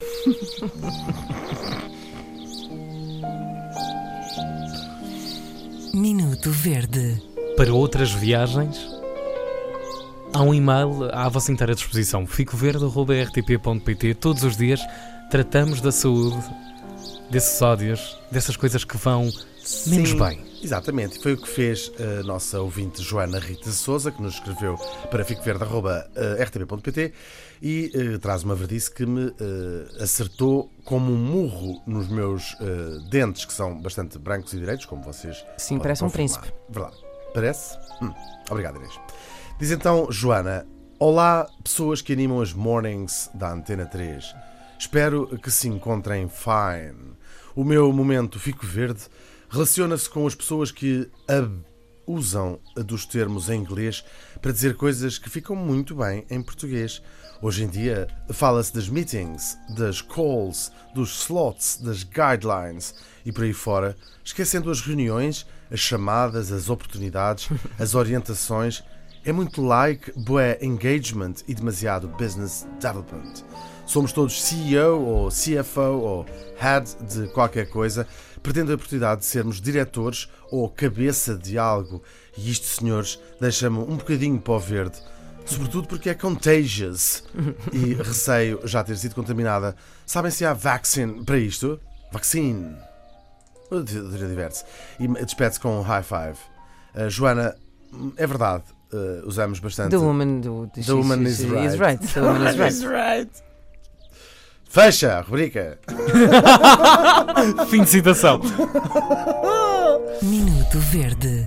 Minuto Verde. Para outras viagens, há um e-mail à vossa inteira disposição. ficoverde.rtp.pt Todos os dias tratamos da saúde, desses ódios, dessas coisas que vão menos Sim, bem. Exatamente, foi o que fez a nossa ouvinte Joana Rita Souza, que nos escreveu para ficoverde.rtp.pt e eh, traz uma verdice que me eh, acertou como um murro nos meus eh, dentes, que são bastante brancos e direitos, como vocês Sim, podem parece um confirmar. príncipe. Verdade. Parece? Hum, Obrigado, Inês. Diz então, Joana, olá, pessoas que animam as mornings da Antena 3. Espero que se encontrem fine. O meu momento Fico Verde relaciona-se com as pessoas que ab- usam dos termos em inglês para dizer coisas que ficam muito bem em português. Hoje em dia fala-se das meetings, das calls, dos slots, das guidelines e por aí fora, esquecendo as reuniões, as chamadas, as oportunidades, as orientações. É muito like bué engagement e demasiado business development. Somos todos CEO ou CFO ou head de qualquer coisa, perdendo a oportunidade de sermos diretores ou cabeça de algo. E isto, senhores, deixa-me um bocadinho para o verde. Sobretudo porque é contagious e receio já ter sido contaminada. Sabem se há vaccine para isto? Vaccine. Diverte-se. E despede-se com um high five. Uh, Joana, é verdade, uh, usamos bastante. The woman, do, The woman is right. The woman is right. right. Fecha a rubrica. Fim de citação. Minuto Verde.